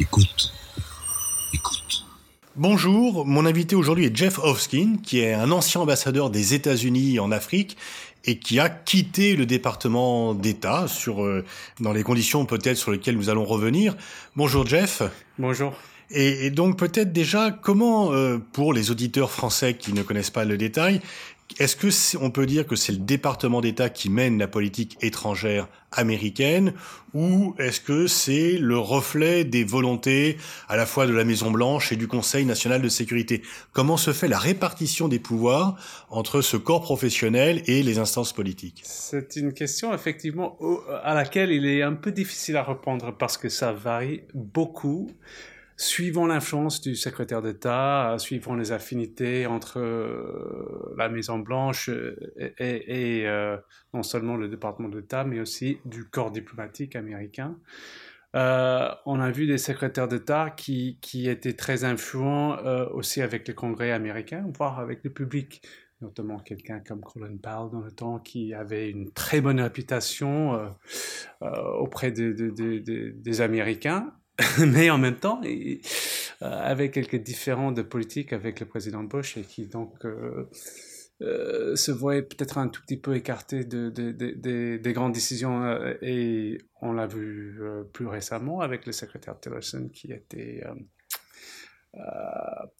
Écoute. Écoute. Bonjour, mon invité aujourd'hui est Jeff Hofskin, qui est un ancien ambassadeur des États-Unis en Afrique et qui a quitté le département d'État sur euh, dans les conditions peut-être sur lesquelles nous allons revenir. Bonjour Jeff. Bonjour. Et, et donc peut-être déjà comment euh, pour les auditeurs français qui ne connaissent pas le détail, est-ce que on peut dire que c'est le département d'État qui mène la politique étrangère américaine ou est-ce que c'est le reflet des volontés à la fois de la Maison Blanche et du Conseil national de sécurité? Comment se fait la répartition des pouvoirs entre ce corps professionnel et les instances politiques? C'est une question effectivement à laquelle il est un peu difficile à répondre parce que ça varie beaucoup suivant l'influence du secrétaire d'État, suivant les affinités entre euh, la Maison Blanche et, euh, non seulement le département d'État, mais aussi du corps diplomatique américain. Euh, on a vu des secrétaires d'État qui, qui, étaient très influents aussi avec le Congrès américain, voire avec le public notamment quelqu'un comme Colin Powell dans le temps qui avait une très bonne réputation auprès des Américains mais en même temps, euh, avec quelques différends de politique avec le président Bush et qui donc euh, euh, se voyait peut-être un tout petit peu écarté de, des grandes décisions. et on l'a vu plus récemment avec le secrétaire Tillerson qui était euh,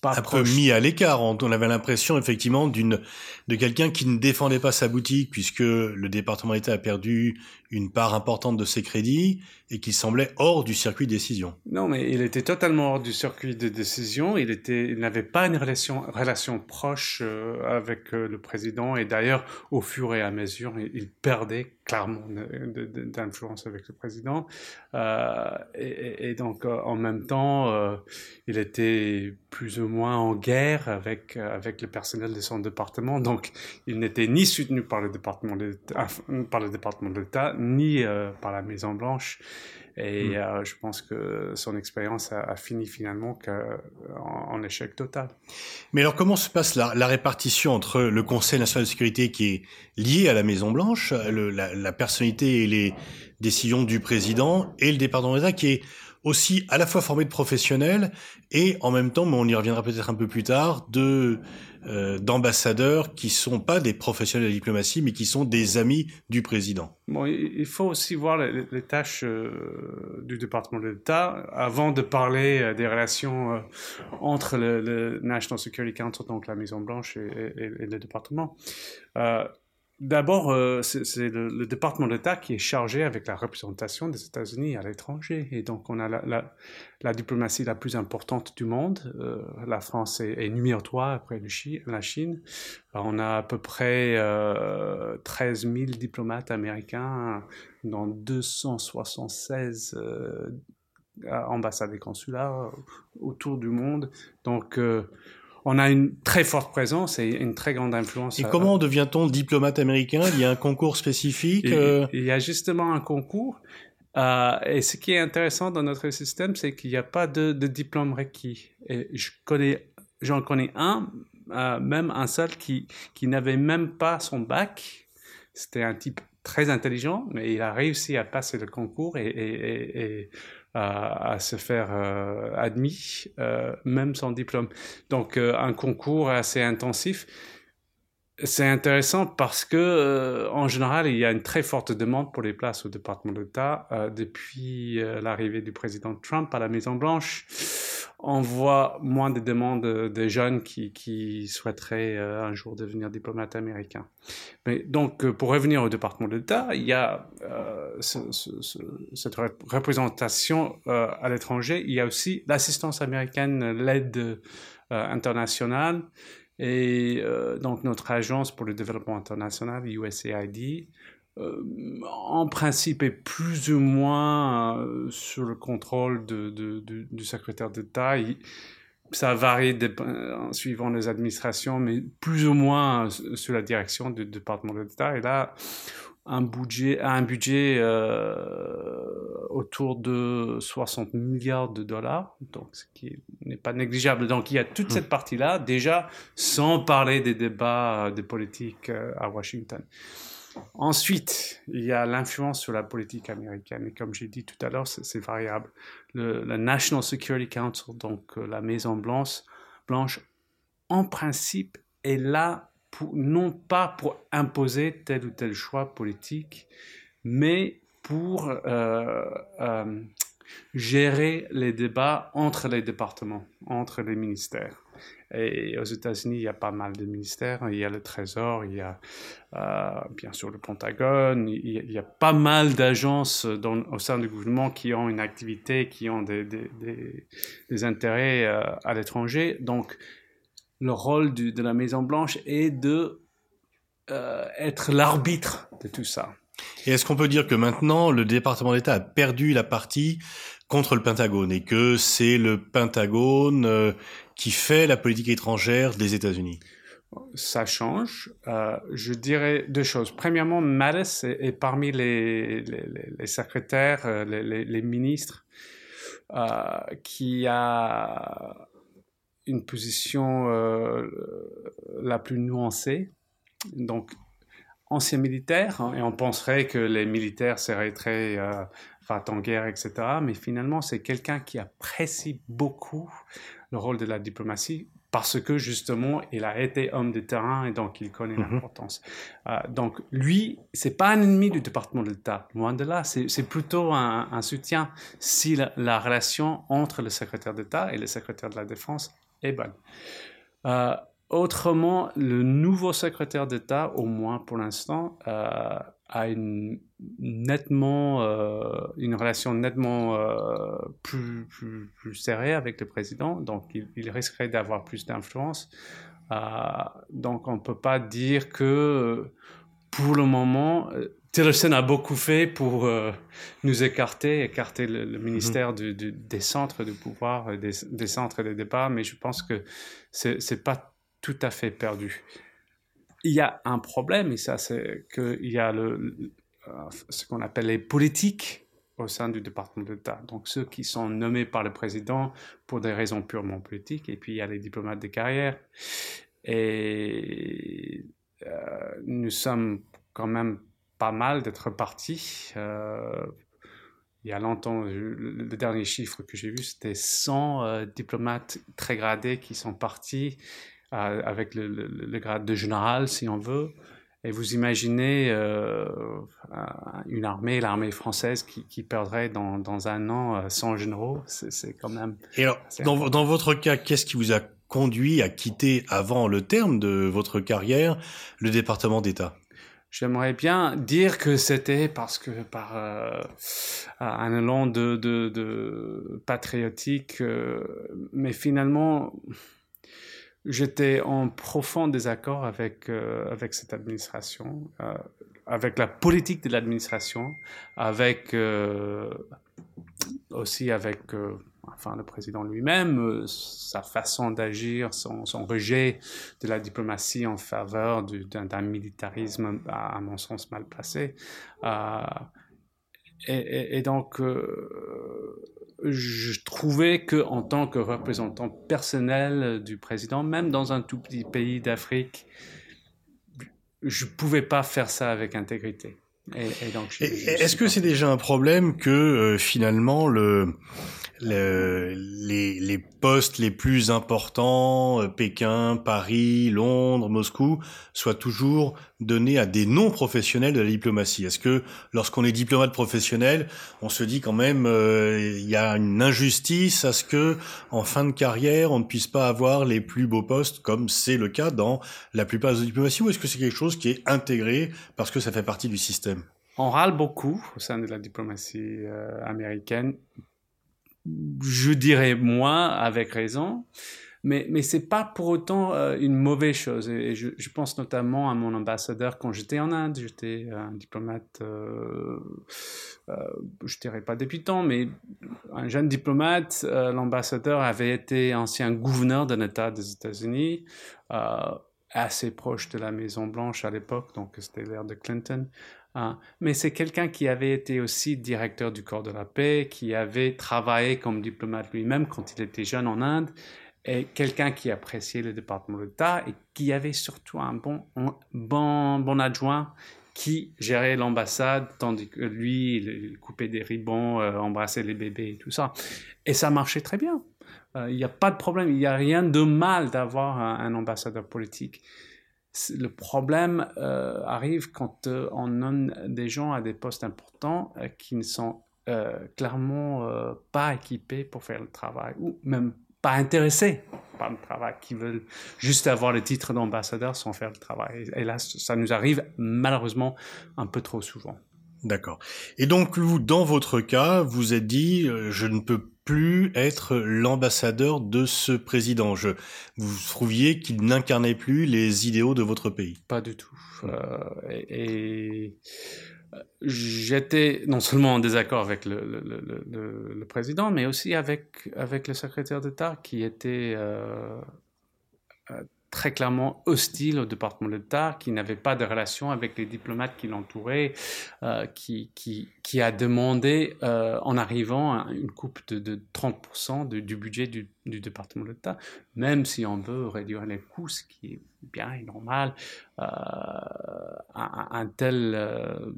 pas un peu mis à l'écart. On, avait l'impression effectivement d'une de quelqu'un qui ne défendait pas sa boutique puisque le département d'État a perdu une part importante de ses crédits et qui semblait hors du circuit de décision. Non, mais il était totalement hors du circuit de décision. Il n'avait pas une relation proche euh, avec euh, le président et d'ailleurs au fur et à mesure il, perdait clairement d'influence avec le président et, et, donc en même temps il était plus ou moins en guerre avec, euh, avec le personnel de son département. Donc, il n'était ni soutenu par le département par le département d'État, ni euh, par la Maison Blanche. Et hmm. euh, je pense que son expérience a, fini finalement en, échec total. Mais alors, comment se passe la, la, répartition entre le Conseil national de sécurité qui est lié à la Maison Blanche, la, la personnalité et les décisions du président, et le département d'État qui est aussi à la fois formé de professionnels et en même temps, mais on y reviendra peut-être un peu plus tard, de euh, d'ambassadeurs qui sont pas des professionnels de la diplomatie, mais qui sont des amis du président. Bon, il faut aussi voir les, tâches euh, du département de l'État avant de parler euh, des relations entre le, National Security Council, donc la Maison Blanche, et le département. D'abord, euh, c'est le, département d'État qui est chargé avec la représentation des États-Unis à l'étranger. Et donc, on a la, diplomatie la plus importante du monde. Euh, la France est, numéro 3 après la Chine. on a à peu près 13 euh, 000 diplomates américains dans 276 ambassades et consulats autour du monde. Donc, on a une très forte présence et une très grande influence. Et comment devient-on diplomate américain? Il y a un concours spécifique euh? Il y a justement un concours. Euh, et ce qui est intéressant dans notre système, c'est qu'il n'y a pas de, diplôme requis. Et je connais, j'en connais un, euh, même un seul qui, qui n'avait même pas son bac. C'était un type très intelligent, mais il a réussi à passer le concours et, et à, se faire euh, admis, euh, même sans diplôme. Donc euh, un concours assez intensif. C'est intéressant parce que, en général, il y a une très forte demande pour les places au département d'État depuis l'arrivée du président Trump à la Maison Blanche on voit moins de demandes de jeunes qui, souhaiteraient euh, un jour devenir diplomate américain. Mais donc, euh, pour revenir au département d'État, il y a euh, cette représentation à l'étranger. Il y a aussi l'assistance américaine, l'aide internationale. Et donc, notre agence pour le développement international, USAID, euh, en principe est plus ou moins euh, sur le contrôle de, du secrétaire d'État. Ça varie en suivant les administrations, mais plus ou moins euh, sous la direction du département d'État. Et là, un budget, un budget autour de 60 milliards de dollars, donc ce qui n'est pas négligeable. Donc il y a toute cette partie-là, déjà sans parler des débats de politique à Washington. Ensuite, il y a l'influence sur la politique américaine. Et comme j'ai dit tout à l'heure, c'est variable. Le, National Security Council, donc euh, la Maison Blanche, en principe, est là non pas pour imposer tel ou tel choix politique, mais pour euh, euh, gérer les débats entre les départements, entre les ministères. Et aux États-Unis, il y a pas mal de ministères. Il y a le Trésor, il y a euh, bien sûr le Pentagone, il y a, pas mal d'agences au sein du gouvernement qui ont une activité, qui ont des, intérêts euh, à l'étranger. Donc, le rôle de la Maison-Blanche est de euh, être l'arbitre de tout ça. Et est-ce qu'on peut dire que maintenant, le département d'État a perdu la partie contre le Pentagone et que c'est le Pentagone euh, qui fait la politique étrangère des États-Unis ça change. Euh, je dirais deux choses. Premièrement, Mattis est, parmi les, secrétaires, euh, les, ministres, qui a une position la plus nuancée. Donc, ancien militaire, hein, et on penserait que les militaires seraient très en guerre, etc. Mais finalement, c'est quelqu'un qui apprécie beaucoup le rôle de la diplomatie parce que justement, il a été homme de terrain et donc il connaît mhm. l'importance. Euh, donc lui, c'est pas un ennemi du département de l'État, loin de là. C'est plutôt un, soutien si la, relation entre le secrétaire d'État et le secrétaire de la Défense est bonne. Euh, autrement, le nouveau secrétaire d'État, au moins pour l'instant, euh, a une, nettement, euh, une relation nettement euh, plus, plus, serrée avec le président, donc il, risquerait d'avoir plus d'influence. Donc on ne peut pas dire que pour le moment, Tillerson a beaucoup fait pour nous écarter, écarter le, mm-hmm. ministère du, des centres de pouvoir, des, des centres de débat, mais je pense que ce n'est pas tout à fait perdu il y a un problème, et ça, c'est qu'il y a le, euh, ce qu'on appelle les politiques au sein du département d'État. Donc, ceux qui sont nommés par le président pour des raisons purement politiques, et puis il y a les diplomates de carrière. Et euh, nous sommes quand même pas mal d'être partis. Euh, il y a longtemps, le, dernier chiffre que j'ai vu, c'était 100 diplomates très gradés qui sont partis avec le, grade de général, si on veut. Et vous imaginez euh, une armée, l'armée française, qui, qui perdrait dans, dans, un an 100 euh, généraux. C'est quand même. Et alors, dans, dans, votre cas, qu'est-ce qui vous a conduit à quitter, avant le terme de votre carrière, le département d'État? J'aimerais bien dire que c'était parce que par euh, un élan de, de, de patriotique, mais finalement, j'étais en profond désaccord avec, euh, avec cette administration, euh, avec la politique de l'administration, avec euh, aussi avec enfin, le président lui-même, sa façon d'agir, son, rejet de la diplomatie en faveur d'un militarisme, à, mon sens, mal placé. Et, donc, je trouvais que en tant que représentant personnel du président, même dans un tout petit pays d'Afrique, je pouvais pas faire ça avec intégrité. Est-ce que c'est déjà un problème que euh, finalement le les, les, postes les plus importants, euh, Pékin, Paris, Londres, Moscou, soient toujours donnés à des non-professionnels de la diplomatie. Est-ce que lorsqu'on est diplomate professionnel, on se dit quand même euh, il y a une injustice à ce que en fin de carrière, on ne puisse pas avoir les plus beaux postes comme c'est le cas dans la plupart des diplomaties ou est-ce que c'est quelque chose qui est intégré parce que ça fait partie du système? On râle beaucoup au sein de la diplomatie euh, américaine je dirais moins avec raison, mais, mais ce n'est pas pour autant euh, une mauvaise chose. Je, pense notamment à mon ambassadeur quand j'étais en Inde, j'étais un diplomate, euh, euh, je ne dirais pas débutant, mais un jeune diplomate. L'ambassadeur avait été ancien gouverneur d'un État des États-Unis assez proche de la Maison Blanche à l'époque, donc c'était l'ère de Clinton. Hein. mais c'est quelqu'un qui avait été aussi directeur du corps de la paix, qui avait travaillé comme diplomate lui-même quand il était jeune en Inde, et quelqu'un qui appréciait le département d'État et qui avait surtout un bon, bon, bon adjoint qui gérait l'ambassade, tandis que lui, il coupait des ribbons, euh, embrassait les bébés et tout ça. Et ça marchait très bien. Il n'y a pas de problème, il n'y a rien de mal d'avoir un, ambassadeur politique. Le problème arrive quand on nomme des gens à des postes importants qui ne sont clairement pas équipés pour faire le travail, ou même pas intéressés par le travail, qui veulent juste avoir le titre d'ambassadeur sans faire le travail. Et là, ça nous arrive malheureusement un peu trop souvent. D'accord. Et donc, vous, dans votre cas, vous êtes dit, euh, je ne peux plus être l'ambassadeur de ce président. Je, vous trouviez qu'il n'incarnait plus les idéaux de votre pays. Pas du tout. Euh, et j'étais non seulement en désaccord avec le, président, mais aussi avec, avec le secrétaire d'État qui était euh, très clairement hostile au département d'État, qui n'avait pas de relation avec les diplomates qui l'entouraient, euh, qui, qui, qui, a demandé en arrivant une coupe de, de 30% du budget du, du département d'État, même si on veut réduire les coûts, ce qui est bien et normal, un, un, tel euh,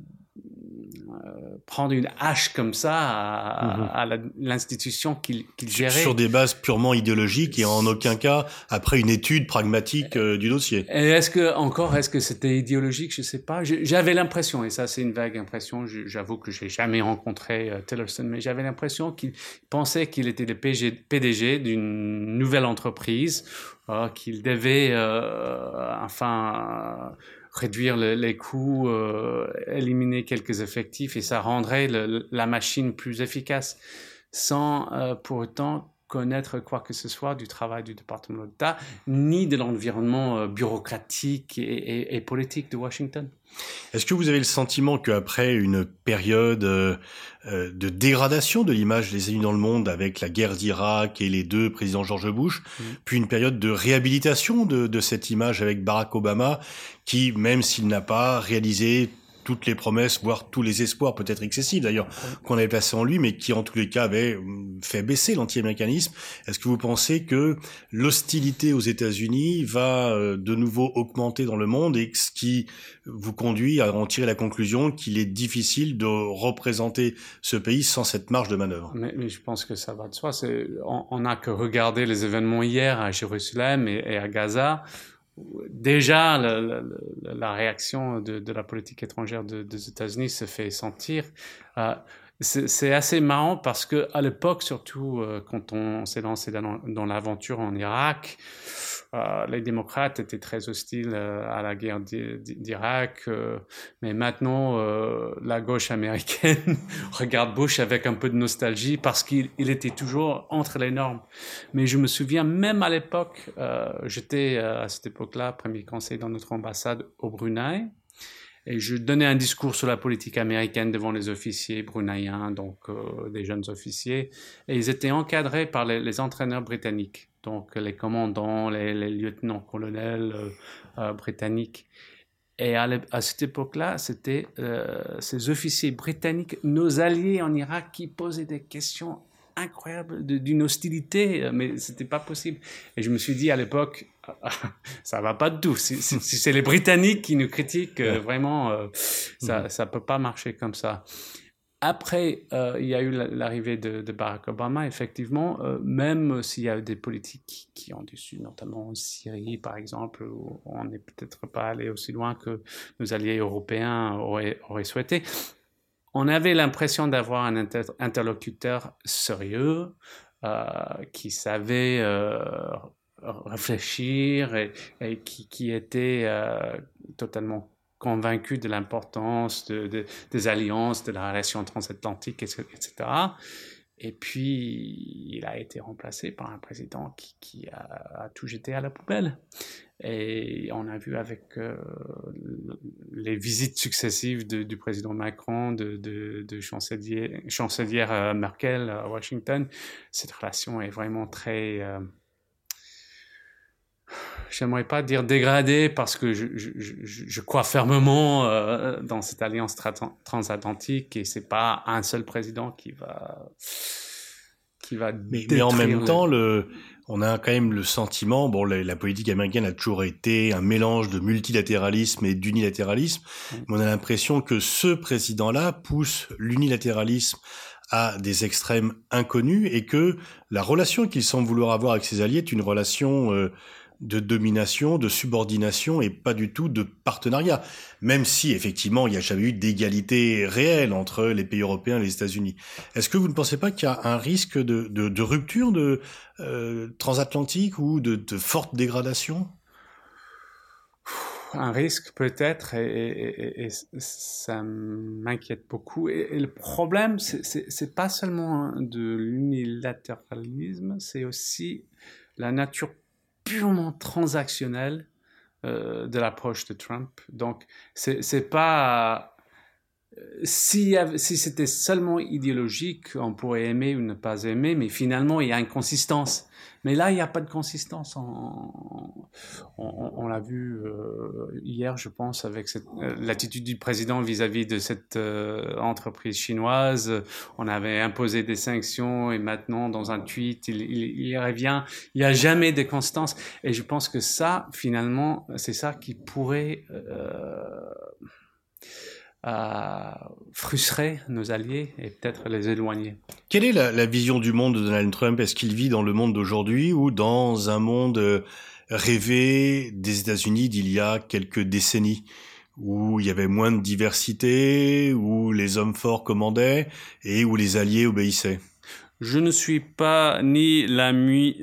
prendre une hache comme ça à, mhm. l'institution qu'il gérait. Sur des bases purement idéologiques et en aucun cas après une étude pragmatique euh, du dossier. Est-ce que encore, est-ce que c'était idéologique? Je sais pas. J'avais l'impression, et ça c'est une vague impression. J'avoue que j'ai jamais rencontré euh, Tillerson, mais j'avais l'impression qu'il pensait qu'il était le PDG d'une nouvelle entreprise, qu'il devait, enfin réduire les coûts, euh, éliminer quelques effectifs et ça rendrait la machine plus efficace. Sans euh, pour autant connaître quoi que ce soit du travail du département d'État, ni de l'environnement euh, bureaucratique et, politique de Washington. Est-ce que vous avez le sentiment qu'après une période euh, euh, de dégradation de l'image des États-Unis dans le monde avec la guerre d'Irak et les deux présidents George Bush, mmh. puis une période de réhabilitation de, de cette image avec Barack Obama, qui, même s'il n'a pas réalisé toutes les promesses, voire tous les espoirs, peut-être excessifs d'ailleurs, qu'on avait placés en lui, mais qui en tous les cas avait hum, fait baisser l'anti-américanisme. Est-ce que vous pensez que l'hostilité aux États-Unis va euh, de nouveau augmenter dans le monde et ce qui vous conduit à en tirer la conclusion qu'il est difficile de représenter ce pays sans cette marge de manœuvre? Mais, je pense que ça va de soi. On n'a que regarder les événements hier à Jérusalem et à Gaza déjà la, réaction de, la politique étrangère des États-Unis se fait sentir. Euh, c'est assez marrant parce que à l'époque, surtout euh, quand on s'est lancé dans l'aventure en Irak, euh, les démocrates étaient très hostiles euh, à la guerre d'Irak, euh, mais maintenant la gauche américaine regarde Bush avec un peu de nostalgie parce qu'il était toujours entre les normes. Mais je me souviens, même à l'époque, j'étais à cette époque-là premier conseiller dans notre ambassade au Brunei. Et je donnais un discours sur la politique américaine devant les officiers bruneiens, donc des jeunes officiers, et ils étaient encadrés par les entraîneurs britanniques donc les commandants, les, lieutenants-colonels euh, euh, britanniques. Et à, cette époque-là, c'était euh, ces officiers britanniques, nos alliés en Irak, qui posaient des questions incroyables d'une hostilité, mais c'était pas possible. Et je me suis dit à l'époque, ça va pas de tout. Si, c'est les Britanniques qui nous critiquent, vraiment, ça, ça peut pas marcher comme ça. Après, euh, il y a eu l'arrivée de, Barack Obama, effectivement, euh, même s'il y a eu des politiques qui ont déçu, notamment en Syrie, par exemple, où on n'est peut-être pas allé aussi loin que nos alliés européens auraient, souhaité, on avait l'impression d'avoir un interlocuteur sérieux, euh, qui savait réfléchir et, qui, qui, était totalement convaincu de l'importance de, des alliances, de la relation transatlantique, etc. Et puis, il a été remplacé par un président qui, a, tout jeté à la poubelle. Et on a vu avec euh, les visites successives du président Macron, de, de, chancelière euh, Merkel à Washington, cette relation est vraiment très... Euh, j'aimerais pas dire dégradé parce que je, je, je, crois fermement euh, dans cette alliance transatlantique et c'est pas un seul président qui va qui va mais, mais en même temps le on a quand même le sentiment, bon, la, politique américaine a toujours été un mélange de multilatéralisme et d'unilatéralisme, mais on a l'impression que ce président-là pousse l'unilatéralisme à des extrêmes inconnus et que la relation qu'il semble vouloir avoir avec ses alliés est une relation euh, de domination, de subordination et pas du tout de partenariat. Même si effectivement il n'y a jamais eu d'égalité réelle entre les pays européens et les États-Unis. Est-ce que vous ne pensez pas qu'il y a un risque de, rupture euh, transatlantique ou de, forte dégradation? Un risque peut-être et, ça m'inquiète beaucoup. Et, le problème, c'est pas seulement de l'unilatéralisme, c'est aussi la nature purement transactionnel euh, de l'approche de Trump. Donc, c'est pas. Si, si c'était seulement idéologique, on pourrait aimer ou ne pas aimer, mais finalement, il y a une consistance. Mais là, il n'y a pas de consistance. On, l'a vu euh, hier, je pense, avec euh, l'attitude du président vis-à-vis de cette euh, entreprise chinoise. On avait imposé des sanctions et maintenant, dans un tweet, il, il, revient. Il n'y a jamais de constance. Et je pense que ça, finalement, c'est ça qui pourrait frustrer nos alliés et peut-être les éloigner. Quelle est la, vision du monde de Donald Trump? Est-ce qu'il vit dans le monde d'aujourd'hui ou dans un monde euh, rêvé des États-Unis d'il y a quelques décennies où il y avait moins de diversité, où les hommes forts commandaient et où les alliés obéissaient? Je ne suis pas ni l'ami,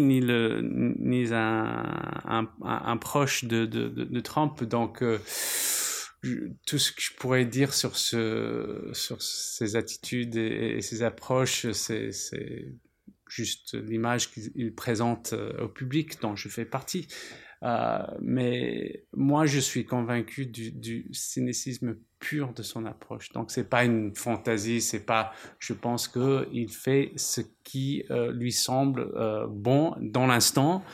ni le ni un, un, proche de, de, de, Trump, donc euh, tout ce que je pourrais dire sur, ce, sur ces attitudes et, ces approches, c'est, juste l'image qu'il présente euh, au public dont je fais partie. Euh, mais moi, je suis convaincu du, du, cynicisme pur de son approche. Donc, c'est pas une fantaisie, c'est pas. Je pense que il fait ce qui euh, lui semble bon dans l'instant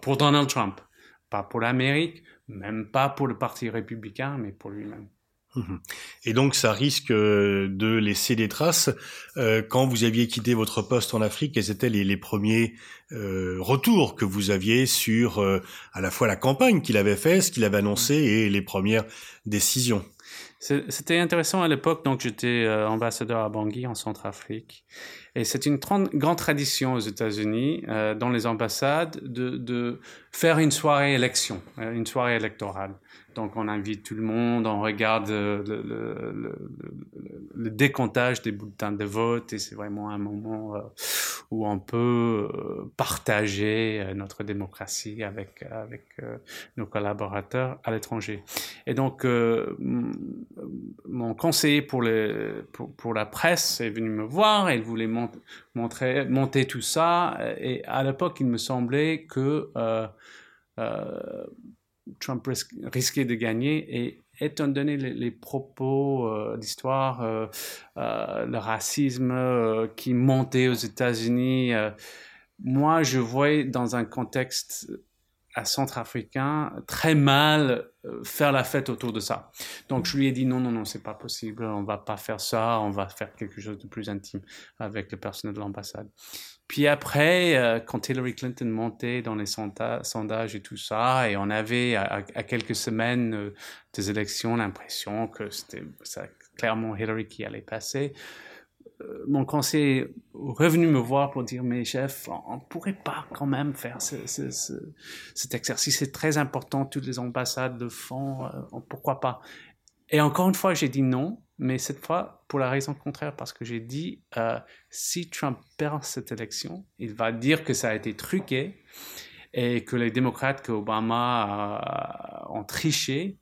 pour Donald Trump, pas pour l'Amérique, même pas pour le Parti républicain, mais pour lui-même. Mhm. Et donc ça risque euh, de laisser des traces. Euh, quand vous aviez quitté votre poste en Afrique, quels étaient les, les premiers euh, retours que vous aviez sur à la fois la campagne qu'il avait fait, ce qu'il avait annoncé et les premières décisions C'était intéressant à l'époque, donc j'étais ambassadeur à Bangui en Centrafrique. Et c'est une grande tradition aux États-Unis, euh, dans les ambassades, de, de, faire une soirée élection, euh, une soirée électorale. Donc on invite tout le monde, on regarde le, le, le, décomptage des bulletins de vote et c'est vraiment un moment euh, où on peut euh, partager euh, notre démocratie avec, avec nos collaborateurs à l'étranger. Et donc mon conseiller pour, les, pour, la presse est venu me voir et il voulait montrer, monter tout ça. Et à l'époque, il me semblait que... Euh, Trump risquait de gagner et étant donné les, propos euh, d'histoire, euh, euh, le racisme qui montait aux États-Unis, moi je voyais dans un contexte à centrafricain très mal faire la fête autour de ça. Donc je lui ai dit non non non c'est pas possible, on va pas faire ça, on va faire quelque chose de plus intime avec le personnel de l'ambassade. Puis après, euh, quand Hillary Clinton montait dans les sondages et tout ça, et on avait à, quelques semaines euh, des élections l'impression que c'était clairement Hillary qui allait passer, euh, mon conseiller est revenu me voir pour dire mais chef, on ne pourrait pas quand même faire cet exercice, c'est très important, toutes les ambassades le font, pourquoi pas? Et encore une fois, j'ai dit non, mais cette fois pour la raison contraire, parce que j'ai dit, euh, si Trump perd cette élection, il va dire que ça a été truqué et que les démocrates, que Obama euh, ont triché.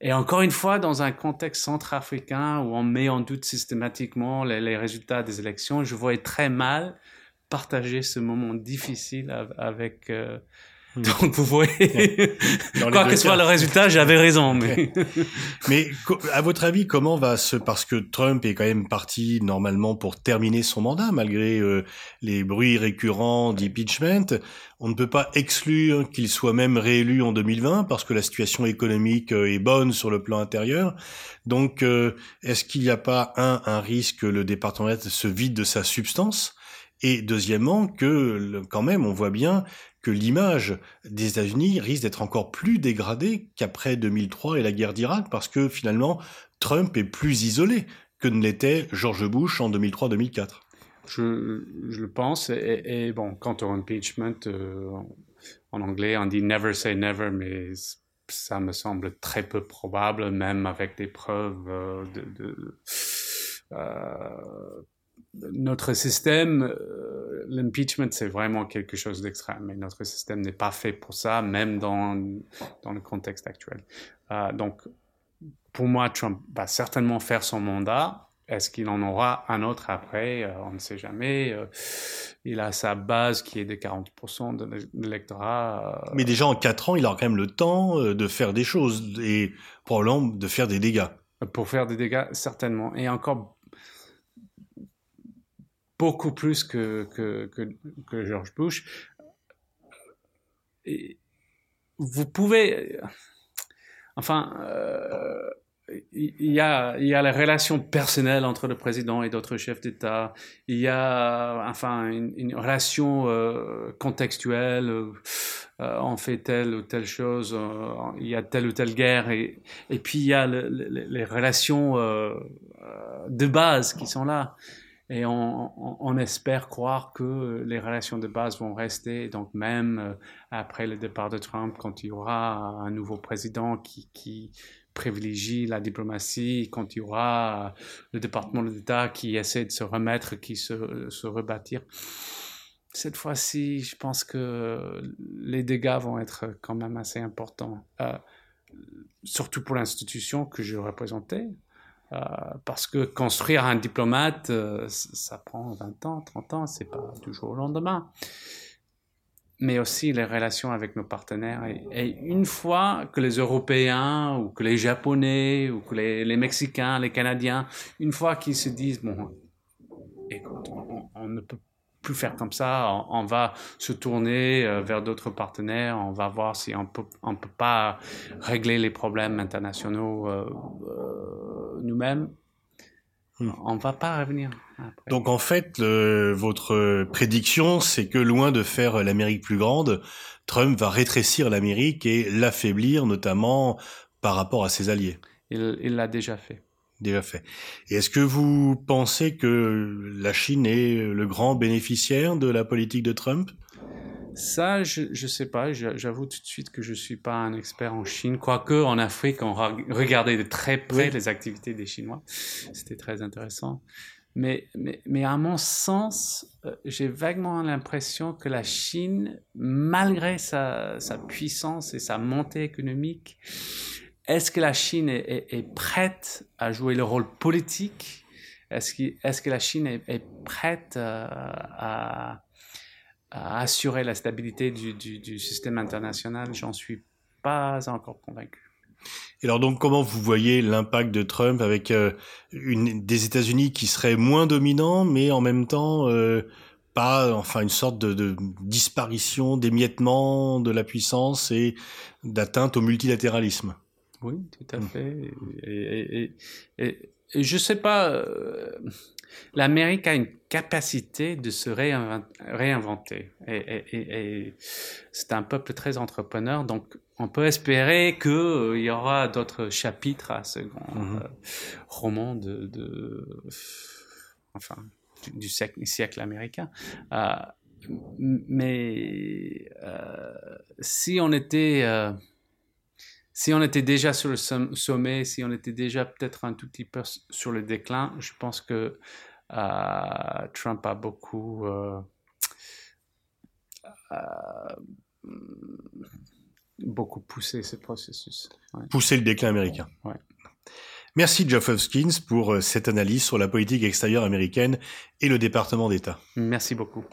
Et encore une fois, dans un contexte centrafricain où on met en doute systématiquement les, résultats des élections, je voyais très mal partager ce moment difficile avec, euh, Hmm. Donc vous voyez, quoi que soit le résultat, j'avais raison. Mais... mais à votre avis, comment va se... Parce que Trump est quand même parti normalement pour terminer son mandat, malgré euh, les bruits récurrents d'impeachment. On ne peut pas exclure qu'il soit même réélu en 2020 parce que la situation économique euh, est bonne sur le plan intérieur. Donc, euh, est-ce qu'il n'y a pas un, un risque que le département se vide de sa substance? Et deuxièmement, que quand même, on voit bien que l'image des États-Unis risque d'être encore plus dégradée qu'après 2003 et la guerre d'Irak, parce que finalement, Trump est plus isolé que ne l'était George Bush en 2003-2004. Je, le pense. Et, bon, quant au impeachment, euh, en anglais, on dit never say never, mais ça me semble très peu probable, même avec des preuves euh, de, de euh, notre système, euh, l'impeachment, c'est vraiment quelque chose d'extrême. Mais notre système n'est pas fait pour ça, même dans, dans le contexte actuel. Euh, donc, pour moi, Trump va certainement faire son mandat. Est-ce qu'il en aura un autre après? Euh, On ne sait jamais. Il a sa base qui est de 40% de l'électorat. Mais déjà en 4 ans, il aura quand même le temps de faire des choses et probablement de faire des dégâts. Pour faire des dégâts, certainement. Et encore beaucoup plus que, que, que, George Bush. Et vous pouvez, enfin, euh, il y a, il y a la relation personnelle entre le président et d'autres chefs d'État. Il y a, enfin, une, relation euh, contextuelle. Euh, on fait telle ou telle chose. il y a telle ou telle guerre. Et, et puis il y a les relations de base qui sont là. Et on, espère croire que les relations de base vont rester. Donc même euh, après le départ de Trump, quand il y aura un nouveau président qui, privilégie la diplomatie, quand il y aura le département d'État qui essaie de se remettre, qui se, rebâtir, cette fois-ci, je pense que les dégâts vont être quand même assez importants, euh, surtout pour l'institution que je représentais. Euh, parce que construire un diplomate, euh, ça prend 20 ans, 30 ans, c'est pas du jour au lendemain. Mais aussi les relations avec nos partenaires. Et, une fois que les Européens ou que les Japonais ou que les, Mexicains, les Canadiens, une fois qu'ils se disent, bon, écoute, on, ne peut plus faire comme ça. On, va se tourner euh, vers d'autres partenaires. On va voir si on peut, on peut pas régler les problèmes internationaux nous-mêmes. Hmm. On va pas revenir. Donc en fait, votre prédiction, c'est que loin de faire l'Amérique plus grande, Trump va rétrécir l'Amérique et l'affaiblir, notamment par rapport à ses alliés. Il l'a déjà fait déjà fait. Et est-ce que vous pensez que la Chine est le grand bénéficiaire de la politique de Trump? Ça, je ne sais pas. J'avoue tout de suite que je suis pas un expert en Chine. Quoique, en Afrique, on regardait de très près les activités des Chinois. C'était très intéressant. Mais, mais, mais à mon sens, euh, j'ai vaguement l'impression que la Chine, malgré sa, sa puissance et sa montée économique, est-ce que la Chine est, prête à jouer le rôle politique? Est-ce que, est que, la Chine est, prête euh, à, assurer la stabilité du, système international J'en suis pas encore convaincu. Et alors donc comment vous voyez l'impact de Trump avec euh, une, des États-Unis qui seraient moins dominants, mais en même temps euh, pas, enfin une sorte de, de disparition, d'émiettement de la puissance et d'atteinte au multilatéralisme? Oui, tout à mmh. fait. Et, et, et, je sais pas, euh, l'Amérique a une capacité de se réinventer. Et, c'est un peuple très entrepreneur, donc on peut espérer qu'il euh, y aura d'autres chapitres à ce grand mmh. euh, roman de, de, enfin, du, siècle, siècle, américain. mais si on était si on était déjà sur le sommet, si on était déjà peut-être un tout petit peu sur le déclin, je pense que euh, Trump a beaucoup euh, euh, beaucoup poussé ce processus. Poussé le déclin américain. Merci Geoff Hopkins pour cette analyse sur la politique extérieure américaine et le département d'État. Merci beaucoup.